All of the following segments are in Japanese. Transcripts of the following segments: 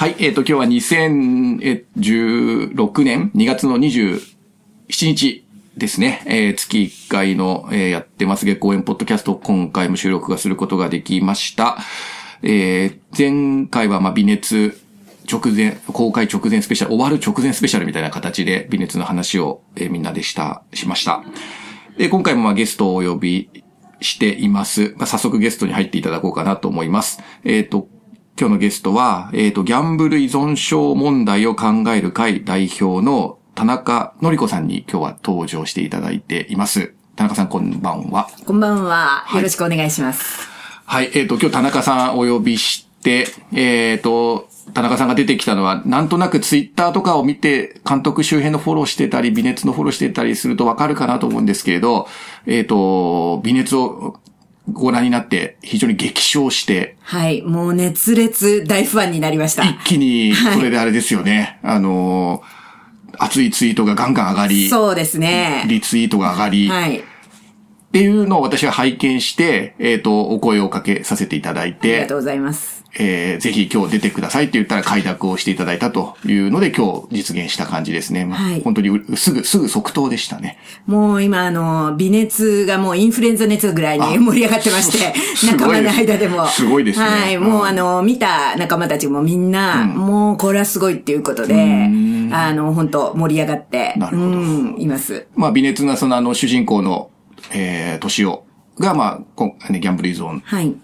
はい、えっ、と、今日は2016年2月の27日ですね。えー月1回の、えーやってます月公演ポッドキャスト、今回も収録がすることができました。えー前回は、ま、微熱直前、公開直前スペシャル、終わる直前スペシャルみたいな形で微熱の話を、えーみんなでした、しました。で、今回もまあゲストをお呼びしています。まあ、早速ゲストに入っていただこうかなと思います。えっ、と、今日のゲストは、えっ、と、ギャンブル依存症問題を考える会代表の田中のり子さんに今日は登場していただいています。田中さんこんばんは。こんばんは。いよろしくお願いします。はい、えっ、と、今日田中さんお呼びして、えっ、と、田中さんが出てきたのは、なんとなくツイッターとかを見て、監督周辺のフォローしてたり、微熱のフォローしてたりするとわかるかなと思うんですけれど、えっ、と、微熱をご覧になって、非常に激賞して、はい。もう熱烈大ファンになりました。一気に、これであれですよね、あの、熱いツイートがガンガン上がり、そうですね。リツイートが上がり、はい。っていうのを私は拝見して、えっ、と、お声をかけさせていただいありてがと、うございます。えーぜひ今日出てくださいって言ったら快諾をしていただいたというので今日実現した感じですね。はい本当にうすぐ、すぐ即答でしたね。もう今あの、微熱がもうインフルエンザ熱ぐらいに盛り上がってまして、仲間の間でも。すごいですねはい。うんもうあの、見た仲間たちもみんな、もうこれはすごいっていうことで、あの、本当盛り上がって、なるほどうん、います。まあ、微熱なそのあの主人公の、えー、年をが、まあ、こんね、ギャンブル依存はい。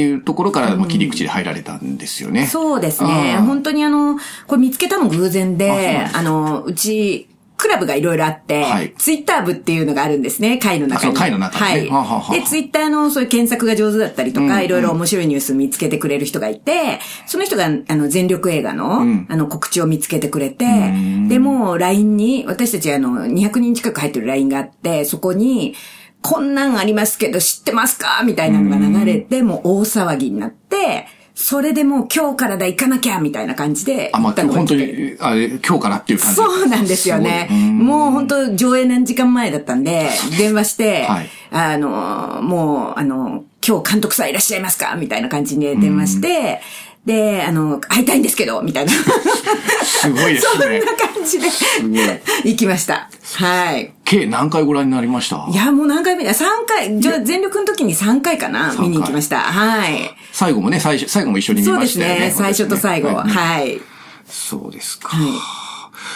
で、っていうところから、まあ、切り口で入られたんですよね。そうですね。本当にあの、これ見つけたの偶然で、あの、うち、クラブがいろいろあって、はい。ツイッター部っていうのがあるんですね、会の中に。会の中にね。はい。で、ツイッターのそういう検索が上手だったりとか、いろいろ面白いニュース見つけてくれる人がいて、その人が、あの、全力映画の、あの、告知を見つけてくれて、で、もう LINE に、私たちあの、200人近く入ってる LINE があって、そこに、こんなんありますけど知ってますか？みたいなのが流れて、もう大騒ぎになって、それでもう今日からだ行かなきゃみたいな感じであ、まあ、本当に、あれ、今日からっていう感じ。そうなんですよね。うん。もう本当上映何時間前だったんで、電話して、はい。あの、もう、あの、今日監督さんいらっしゃいますか？みたいな感じで電話して、で、あの、会いたいんですけど、みたいな。すごいですね。そんな感じで、行きました。はい。計何回ご覧になりました？いや、もう何回目だ ?3 回、じゃあ全力の時に3回かな回見に行きました。はい。最後もね、最初、最後も一緒に見そうましたよね。ですね。最初と最後。はいはい。そうですか。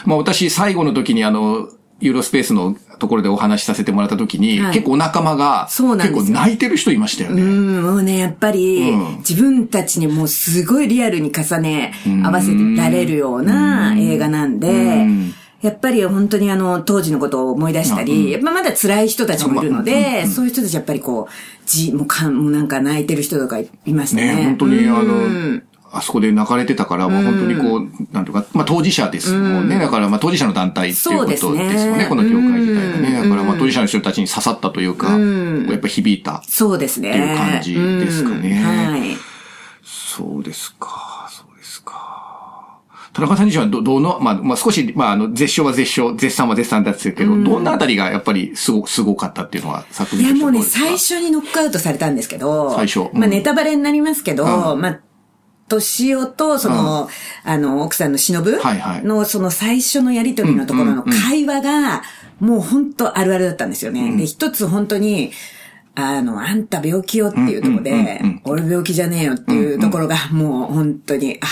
まあ私、最後の時にあの、ユーロスペースのところでお話しさせてもらった時に、はい。結構お仲間が、そうなんですよ。結構泣いてる人いましたよね。うん、もうね、やっぱり、うん。自分たちにもうすごいリアルに重ね合わせてられるような映画なんで、やっぱり本当にあの、当時のことを思い出したり、やっぱまだ辛い人たちもいるので、そういう人たちやっぱりこう、じ、もうかん、もうなんか泣いてる人とかいましたね。ね、本当にあうん。の、あそこで泣かれてたから、まあ本当にこう、なんとか、まあ当事者ですもんね。だからまあ当事者の団体っていうことですもんね、ねこの協会自体がね。だからまあ当事者の人たちに刺さったというか、やっぱ響いた。そうですね。っていう感じですかねうんはい。そうですか、そうですか。田中さん自身はど、どの、まあ、まあ少し、まああの、絶唱は絶唱、絶賛は絶賛だったけど、どんなあたりがやっぱりすご、すごかったっていうのは作いやもうね、最初にノックアウトされたんですけど、最初うんまあネタバレになりますけど、うんまあ、年男と、その、あの、奥さんの忍はいはい。の、その最初のやりとりのところの会話が、もう本当あるあるだったんですよね。で、一つ本当に、あの、あんた病気よっていうところで、俺病気じゃねえよっていうところが、もう本当に、あ、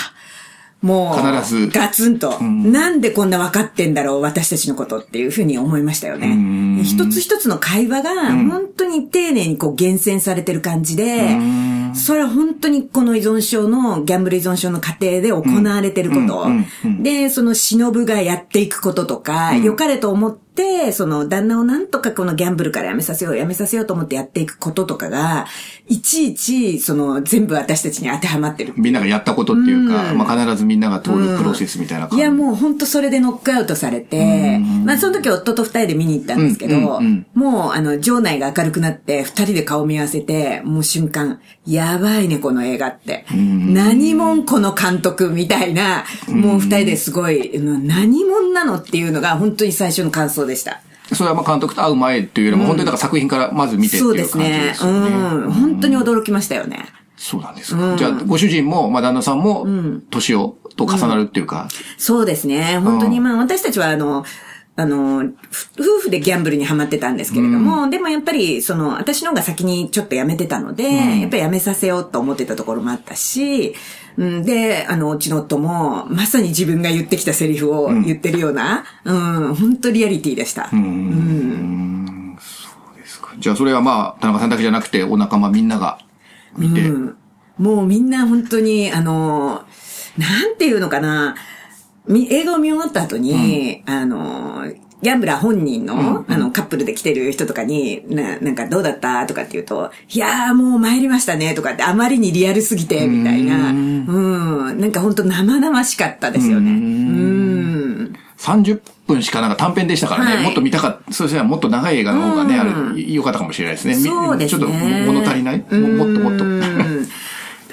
もう、必ず。ガツンと、なんでこんな分かってんだろう、私たちのことっていうふうに思いましたよね。一つ一つの会話が、本当に丁寧にこう厳選されてる感じで、それは本当にこの依存症の、ギャンブル依存症の過程で行われてること、で、その忍がやっていくこととか、良かれと思って、その旦那をなんとかこのギャンブルからやめさせよう、やめさせようと思ってやっていくこととかが、いちいち、その全部私たちに当てはまってる。みんながやったことっていうか、まあ必ずみんなが通るプロセスみたいな感じ。いや、もう本当それでノックアウトされて、まあその時夫と二人で見に行ったんですけど、もうあの、場内が明るくなって、二人で顔見合わせて、もう瞬間、やばいね、この映画って。何者この監督みたいな、もう二人ですごい、うん何者なのっていうのが本当に最初の感想でした。それはまあ監督と会う前っていうよりも、本当にだから作品からまず見てっていうそう感じですよですね。ね。うん。本当に驚きましたよね。そうなんですか。じゃあ、ご主人も、まあ旦那さんも、年をと重なるっていうか。そうですね。本当にまあ私たちはあの、あの、夫婦でギャンブルにハマってたんですけれども、うん、でもやっぱり、その、私の方が先にちょっと辞めてたので、うん、やっぱり辞めさせようと思ってたところもあったし、うん、で、あの、うちの夫も、まさに自分が言ってきたセリフを言ってるような、うん、うん、本当リアリティでした。うん。うん。そうですか。じゃあそれはまあ、田中さんだけじゃなくて、お仲間みんなが見て、うん、もうみんな本当に、あの、なんていうのかな、映画を見終わった後に、うん、あの、ギャンブラー本人の、うんうん、あの、カップルで来てる人とかに、な、なんかどうだったとかって言うと、いやーもう参りましたねとかってあまりにリアルすぎて、みたいな。うん。なんか本当生々しかったですよね。うん。30分しかなんか短編でしたからね、はい、もっと見たかった、そうですね、もっと長い映画の方がね、あれ、良かったかもしれないですね。そうですね。ちょっと物足りない？もっともっと。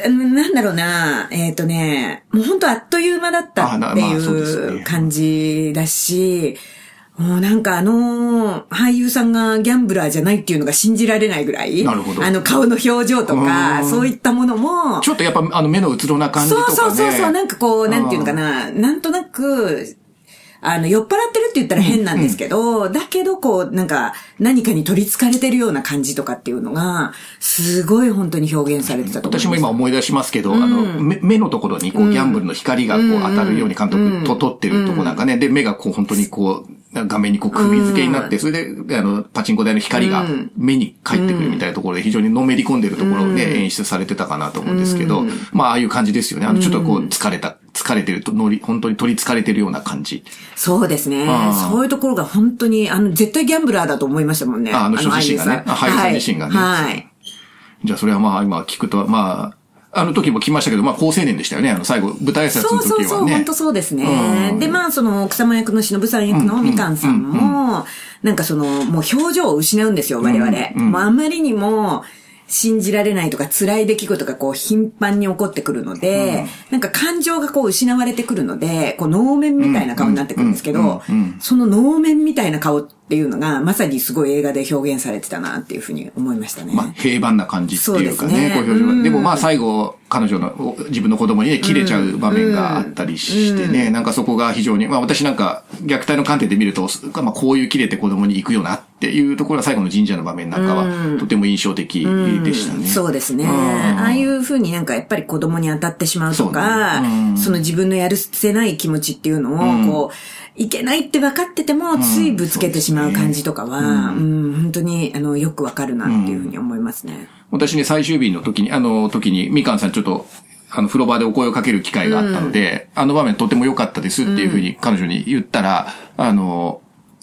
なんだろうな、えっ、ー、とね、もう本当あっという間だったっていう感じだし、もうなんかあの俳優さんがギャンブラーじゃないっていうのが信じられないぐらい。なるほど。あの顔の表情とか、そういったものも。ちょっとやっぱあの目のうつろな感じとか、ね。そうそうそうそう、なんかこう、なんていうのかな、なんとなく、あの、酔っ払ってるって言ったら変なんですけど、うん。うん、だけどこう、なんか、何かに取り憑かれてるような感じとかっていうのが、すごい本当に表現されてたと思います。私も今思い出しますけど、うん、あの目、目のところにこう、ギャンブルの光がこう当たるように監督と撮ってるとこなんかね、で、目がこう本当にこう、画面にこう首付けになって、それで、あの、パチンコ台の光が目に返ってくるみたいなところで非常にのめり込んでるところをね、演出されてたかなと思うんですけど、まあ、ああいう感じですよね。あの、ちょっとこう、疲れた、疲れてると、乗り、本当に取り憑かれてるような感じ。そうですね。そういうところが本当に、あの、絶対ギャンブラーだと思いましたもんね。あ、あの人自身がね。俳優さん自身がね。はい。じゃあ、それはまあ、今聞くと、まあ、あの時も来ましたけど、まあ、高青年でしたよね。あの、最後、舞台挨拶の時はね。そうそうそう、本当そうですね。うん、で、まあ、その、奥様役の忍さん役のみかんさんも、なんかその、もう表情を失うんですよ、我々。もうあまりにも、信じられないとか辛い出来事がこう頻繁に起こってくるので、うん、なんか感情がこう失われてくるので、こう能面みたいな顔になってくるんですけど、その能面みたいな顔っていうのが、まさにすごい映画で表現されてたなっていうふうに思いましたね。まあ平凡な感じっていうかね、でね。こう表情。でもまあ最後、彼女の、自分の子供にね、切れちゃう場面があったりしてね、うん。うん、なんかそこが非常に、まあ私なんか虐待の観点で見ると、まあこういう切れて子供に行くよなっていうところは最後の神社の場面なんかは、とても印象的でしたね。そうですね。ああいうふうになんかやっぱり子供に当たってしまうとか、そ、ね,、その自分のやるせない気持ちっていうのを、こう、いけないって分かってても、ついぶつけてしまう感じとかは、うん、うん、本当に、あの、よくわかるなっていうふうに思いますね。私ね、最終日の時に、あの時に、みかんさんちょっと、あの、風呂場でお声をかける機会があったので、うん、あの場面とても良かったですっていうふうに彼女に言ったら、あの、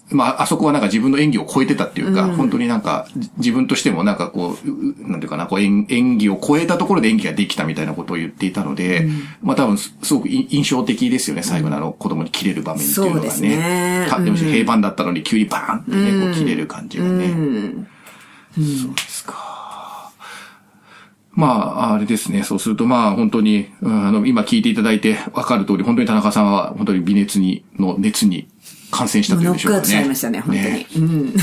まあ、あそこはなんか自分の演技を超えてたっていうか、うん、本当になんか、自分としてもなんかこう、なんていうかな、こう演演技を超えたところで演技ができたみたいなことを言っていたので、うん、まあ多分すごく印象的ですよね、最後のあの子供に切れる場面っていうのがね。そうですね。でも平凡だったのに急にバーンってね、こう切れる感じがね。そうですか。まあ、あれですね。そうすると、まあ、本当に、あの、今聞いていただいて分かる通り、本当に田中さんは、本当に微熱に、の熱に感染したというでしょうかね。ノックアウトされましたね、本当に。ね、うん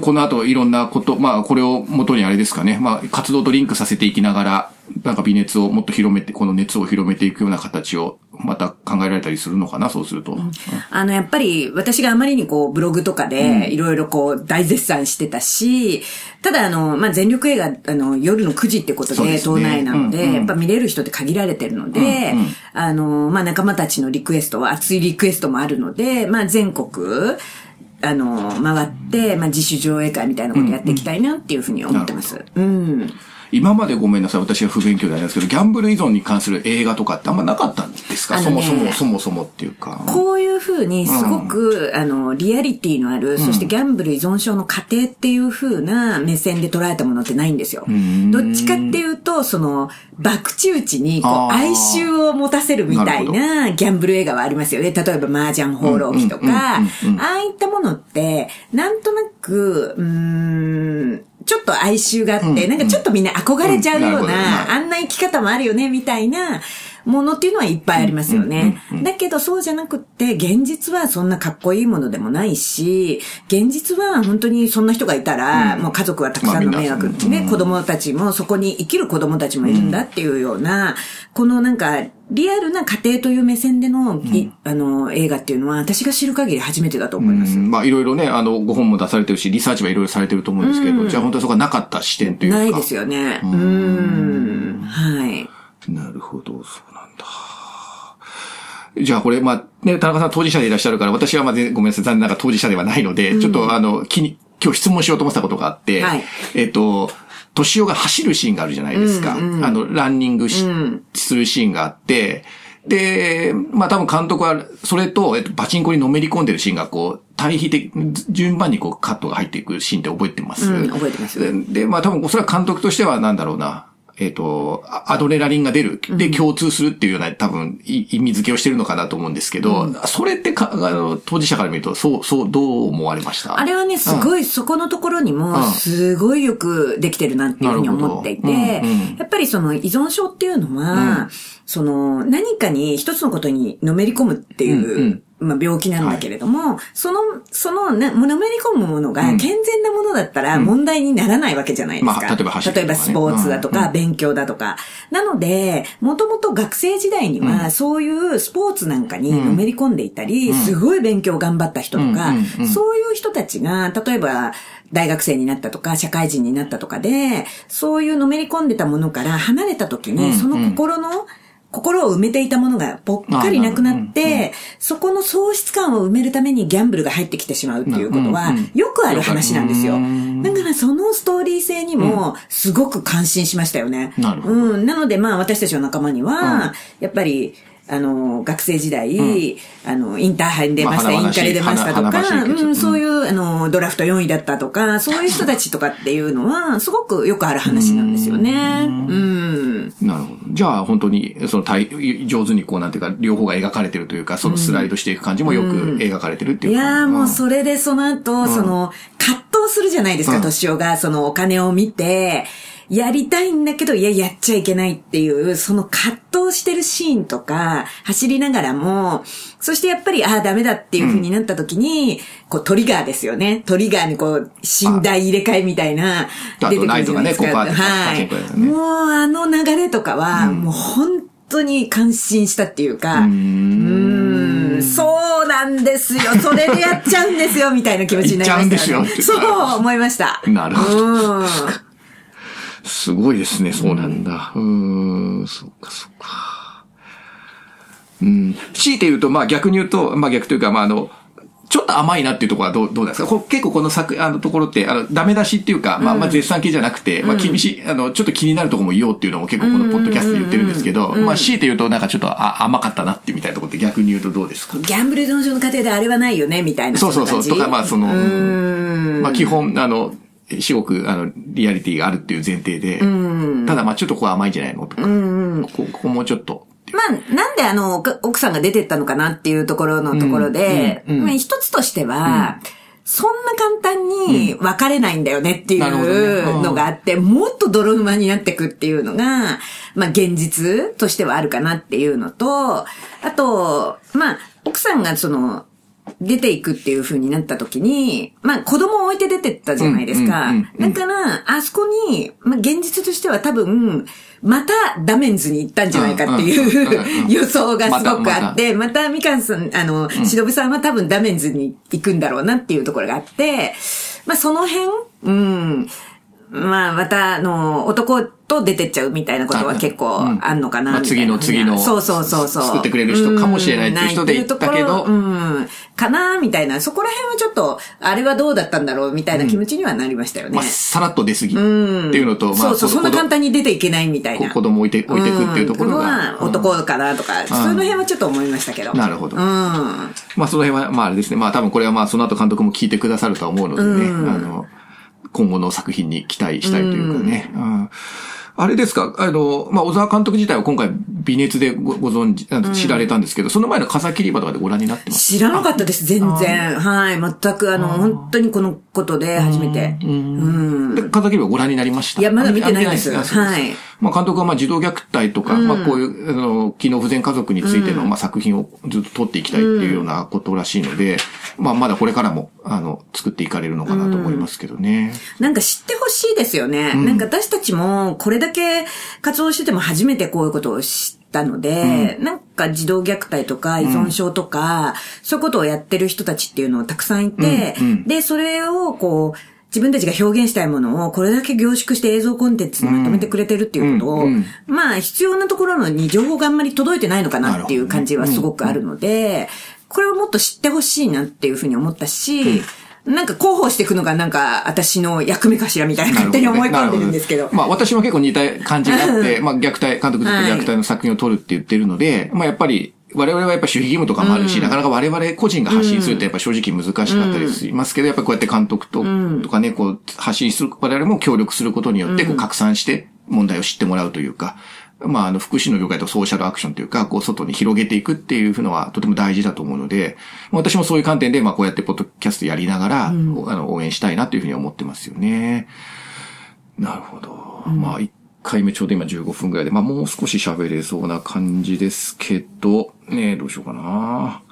この後いろんなこと、まあこれを元にあれですかね、まあ活動とリンクさせていきながら、なんか微熱をもっと広めて、この熱を広めていくような形をまた考えられたりするのかな、そうすると。うん、あの、やっぱり私があまりにこうブログとかでいろいろこう大絶賛してたし、ただあの、まあ全力映画、あの、夜の9時ってことで、ね、島内なので、うんうん、やっぱ見れる人って限られてるので、うんうん、あの、まあ仲間たちのリクエストは、熱いリクエストもあるので、まあ全国、あの、回って、まあ、自主上映会みたいなことやっていきたいなっていうふうに思ってます。うん。今までごめんなさい、私は不勉強でありますけど、ギャンブル依存に関する映画とかってあんまなかったんですか、ね、そもそも、そもそもっていうか。こういうふうにすごく、うん、あの、リアリティのある、そしてギャンブル依存症の過程っていうふうな目線で捉えたものってないんですよ。どっちかっていうと、その、博打打ちに、こう、哀愁を持たせるみたいなギャンブル映画はありますよね。例えば、麻雀放浪記とか、ああいったものって、なんとなく、うん、と哀愁があって、なんかちょっとみんな憧れちゃうような、あんな生き方もあるよね、みたいなものっていうのはいっぱいありますよね。だけどそうじゃなくって、現実はそんなかっこいいものでもないし、現実は本当にそんな人がいたら、もう家族はたくさんの迷惑、ね、子供たちもそこに生きる子供たちもいるんだっていうような、このなんかリアルな家庭という目線での、いあの、映画っていうのは、私が知る限り初めてだと思います。うんまあいろいろね、あの、ご本も出されてるし、リサーチはいろいろされてると思うんですけど、じゃあ本当にそこはなかった視点というか。ないですよね。うん。はい。なるほど、そうなんだ。じゃあこれ、まあ、ね、田中さん当事者でいらっしゃるから、私はまあ、ぜごめんなさい、残念ながら当事者ではないので、ちょっとあの、気に、今日質問しようと思ってたことがあって、はいえっと、年男が走るシーンがあるじゃないですか。あの、ランニングし、するシーンがあって、で、まあ多分監督は、それと、えっと、パチンコにのめり込んでるシーンがこう、対比的、順番にこうカットが入っていくシーンって覚えてます、うん覚えてますで、まあ多分、おそらく監督としてはなんだろうな。えっ、と、あアドレナリンが出る。で、共通するっていうような、多分、い意味付けをしてるのかなと思うんですけど、それってか、あの、当事者から見ると、そう、そう、どう思われました？あれはね、すごい、そこのところにも、すごいよくできてるなっていうふうに思っていて、うんうん。やっぱりその依存症っていうのは、その何かに一つのことにのめり込むっていう、まあ、病気なんだけれども、その、その、ね、のめり込むものが健全なものだったら問題にならないわけじゃないですか。まあ例えばね。例えばスポーツだとか、うん。勉強だとか。なので、もともと学生時代には、そういうスポーツなんかにのめり込んでいたり、すごい勉強頑張った人とか、うん。うん。うん。そういう人たちが、例えば、大学生になったとか、社会人になったとかで、そういうのめり込んでたものから離れた時に、その心の、心を埋めていたものがぽっかりなくなって、そこの喪失感を埋めるためにギャンブルが入ってきてしまうっていうことは、よくある話なんですよ。だからそのストーリー性にも、すごく感心しましたよね。なるほど。うん。なのでまあ私たちの仲間には、やっぱり、あの、学生時代、あの、インターハイに出ました、まあインカレ出ましたとか、うん、そういう、あの、ドラフト4位だったとか、そういう人たちとかっていうのは、すごくよくある話なんですよね。うん。なるほど。じゃあ、本当に、その対、上手にこう、なんていうか、両方が描かれてるというか、そのスライドしていく感じもよく描かれてるっていうか。いやーもうれ、それでその後、その、葛藤するじゃないですか、うん。敏夫が、そのお金を見て、やりたいんだけど、いや、やっちゃいけないっていう、その葛藤してるシーンとか、走りながらも、そしてやっぱり、ああ、ダメだっていう風になった時に、こう、トリガーですよね。トリガーにこう、寝台入れ替えみたいな、出てくるじゃないですか。ねはい。つねもう、あの流れとかは、もう本当に感心したっていうか、うーん、そうなんですよ。それでやっちゃうんですよ、みたいな気持ちになりました、ね。言っちゃうんですよそう、思いました。なるほどうん。すごいですね、そうなんだ。うーん、そっか、そっか。うん。強いて言うと、まあ逆に言うと、まあ逆というか、まああの、ちょっと甘いなっていうところはどう、どうですか？こ結構この作、あのところって、あの、ダメ出しっていうか、まあまあ絶賛系じゃなくて、まあ厳しい、あの、ちょっと気になるところも言おうっていうのも結構このポッドキャストで言ってるんですけど、まあ強いて言うとなんかちょっとあ甘かったなってみたいなところって逆に言うとどうですか？ギャンブル道場の過程であれはないよね、みたいな。そうそうそう。とか、まあその、うん。まあ基本、あの、至極、あの、リアリティがあるっていう前提で、ただまあちょっとここは甘いんじゃないのとか、ここもうちょっと、まあ、なんであの、奥奥さんが出てったのかなっていうところのところで、一つとしては、そんな簡単に別れないんだよねっていううん。のがあって、もっと泥沼になってくっていうのが、まあ現実としてはあるかなっていうのと、あと、まあ、奥さんがその、出ていくっていう風になった時に、まあ子供を置いて出てったじゃないですか。だから、あそこに、まあ現実としては多分、またダメンズに行ったんじゃないかっていう予想がすごくあまって、またみかんさん、あの、しのぶさんは多分ダメンズに行くんだろうなっていうところがあって、まあその辺、うん、まあまた、あの、男と出てっちゃうみたいなことは結構あんのかな、まあみたいな次の次のそうそうそうそう。作ってくれる人かもしれないっていう人で言ったけどうんかなみたいな、そこら辺はちょっと、あれはどうだったんだろうみたいな気持ちにはなりましたよね。まあ、さらっと出過ぎっていうのと、まあ、そうそう、そんな簡単単に出ていけないみたいな。子供置いて、置いてくっていうところうんが。は男かなとか、その辺はちょっと思いましたけど。なるほどうん。まあ、その辺は、まああれですね。まあ、多分これはまあ、その後監督も聞いてくださるとは思うのでね。あの、今後の作品に期待したいというかね。うん。あれですか？あの、まあ、小沢監督自体は今回、微熱でごご存知、知られたんですけど、その前の風切り場とかでご覧になってます？知らなかったです、全然。はい。全く、あの、本当にこのことで初めて。うん。で、風切り場ご覧になってした？いやまだ見てないです。あ見てないはいまあ、監督はまあ、児童虐待とか、まあ、こういう、あの、機能不全家族についての、まあ、作品をずっと撮っていきたいっていうようなことらしいので、まあ、まだこれからも、あの、作っていかれるのかなと思いますけどね。なんか知ってほしいですよね。なんか私たちもこれだけ活動してても初めてこういうことを知ったので、なんか児童虐待とか依存症とか、そういうことをやってる人たちっていうのをたくさんいて、で、それをこう、自分たちが表現したいものをこれだけ凝縮して映像コンテンツにまとめてくれてるっていうことを、まあ必要なところに情報があんまり届いてないのかなっていう感じはすごくあるので、これをもっと知ってほしいなっていうふうに思ったし、なんか広報していくのがなんか私の役目かしらみたいな勝手に思い込んでるんですけど。どね、まあ私も結構似た感じがあって、まあ虐待、監督ずっと虐待の作品を撮るって言ってるので、はい、まあやっぱり我々はやっぱ守秘義務とかもあるし、うん、なかなか我々個人が発信するってやっぱ正直難しかったりしますけど、うん、やっぱこうやって監督と,、とかね、こう発信する、我々も協力することによってこう拡散して問題を知ってもらうというか、まあ、あの、福祉の業界とソーシャルアクションというか、こう、外に広げていくっていうのはとても大事だと思うので、私もそういう観点で、まあ、こうやってポッドキャストやりながら、うん、あの、応援したいなというふうに思ってますよね。なるほど。うん、まあ、1回目ちょうど今15分ぐらいで、まあ、もう少し喋れそうな感じですけど、ねどうしようかな。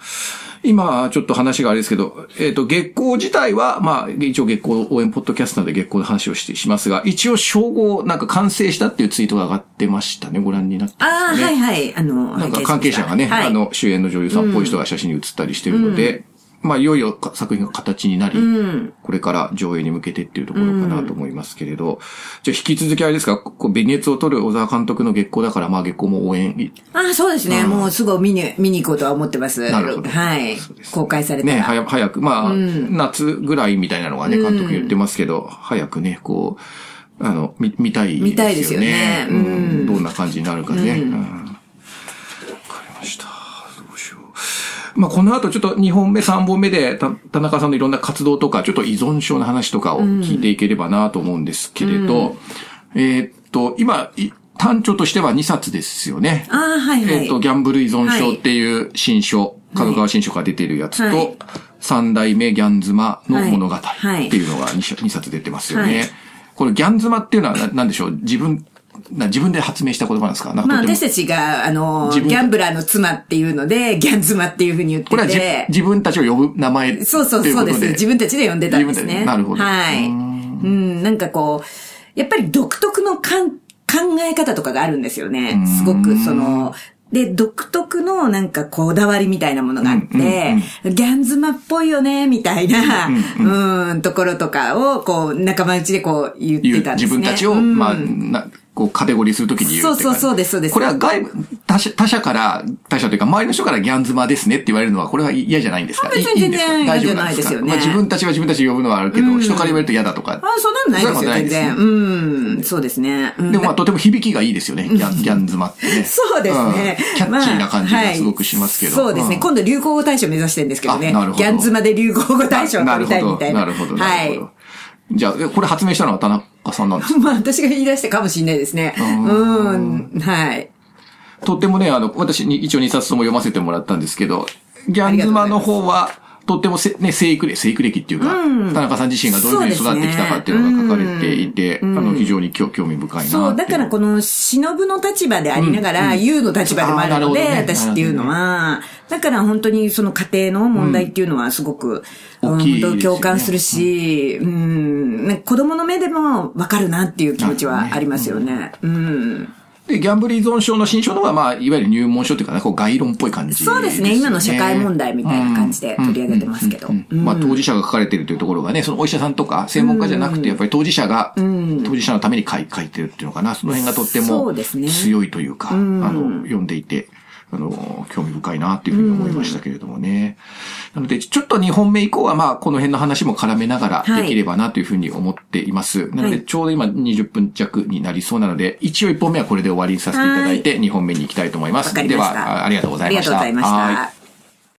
今、ちょっと話があれですけど、えっ、ー、と、月光自体は、まあ、一応月光応援ポッドキャストで月光の話をしてしますが、一応称号、なんか完成したっていうツイートが上がってましたね。ご覧になってね、ああ、はいはい。あの、なんか関係者がね、はい、あの、主演の女優さんっぽい人が写真に写ったりしてるので、うんまあ、いよいよ作品が形になり、うん、これから上映に向けてっていうところかなと思いますけれど、うん、じゃあ引き続きあれですか、こう、ベネツを取る小沢監督の月光だから、まあ月光も応援。ああ、そうですね。うん、もうすぐ見に、見に行こうとは思ってます。なるほど。はい。公開されてね、早早く、まあ、夏ぐらいみたいなのがね、監督言ってますけど、早くね、こう、あの、見、見たいね。見たいですよね。うん。どんな感じになるかね。わ、かりました。まあ、この後ちょっと2本目、3本目で、田中さんのいろんな活動とか、ちょっと依存症の話とかを聞いていければなと思うんですけれど、うん、えー、っと、今、単著としては2冊ですよね。ああ、はい、はい、えっ、と、ギャンブル依存症っていう新書、角川新書が出てるやつと、はい、三代目ギャン妻の物語っていうのが 2, 2冊出てますよね。はい、このギャン妻っていうのは何でしょう？自分な自分で発明した言葉なんですか？まあ私たちが、あの、ギャンブラーの妻っていうので、ギャン妻っていうふうに言ってて。これは自分たちを呼ぶ名前そうそうそうです。自分たちで呼んでたんですね。なるほど。はい。うん、なんかこう、やっぱり独特のかん考え方とかがあるんですよね。すごく、その、で、独特のなんかこだわりみたいなものがあって、ギャンズマっぽいよね、みたいな、うん、ところとかを、こう、仲間内でこう言ってたんですね。自分たちを、まあ、なこう、カテゴリーするときに言うそうそうそうです、そうです。これは外部、他社、他社から、他社というか、周りの人からギャン妻ですねって言われるのは、これは嫌じゃないんですか？別に全然嫌じゃないですよね。まあ自分たちは自分たち呼ぶのはあるけど、人から言われると嫌だとか。あ、そうなんないですよ、全然。うん、そうですね。でもまあ、とても響きがいいですよね、ギャン、ギャン妻ってね。そうですね。キャッチーな感じがすごくしますけど。そうですね。今度流行語大賞目指してるんですけどね。ギャン妻で流行語大賞を取りたいみたいな。なるほど、なるほど。はい。じゃあ、これ発明したのは田中？さんなんですか？まあ、私が言い出したかもしれないですね。うん。はい。とってもね、あの、私に一応2冊とも読ませてもらったんですけど、ギャンズマの方は、とってもせ、ね、生育歴、生育歴っていうか、うん、田中さん自身がどういうふうに育ってきたかっていうのが書かれていて、ね。うん、あの、非常に興味深いなそう、だからこの、忍の立場でありながら、優、うん、の立場でもあるので、ね、私っていうのは、だから本当にその家庭の問題っていうのはすごく、大きい、ね、共感するし、うん、子供の目でもわかるなっていう気持ちはありますよね。うんで、ギャンブル依存症の新書のは、まあ、いわゆる入門書というかね、こう概論っぽい感じ、ね、そうですね。今の社会問題みたいな感じで取り上げてますけど。まあ、当事者が書かれているというところがね、そのお医者さんとか専門家じゃなくて、やっぱり当事者が、当事者のために書い書いてるっていうのかな、その辺がとっても強いというか、うね、あの、読んでいて、あの、興味深いなっていうふうに思いましたけれどもね。なので、ちょっと2本目以降は、まあ、この辺の話も絡めながらできればなというふうに思っています。はい、なので、ちょうど今20分弱になりそうなので、一応1本目はこれで終わりにさせていただいて、2本目に行きたいと思います。では、ありがとうございました。ありがとうございました。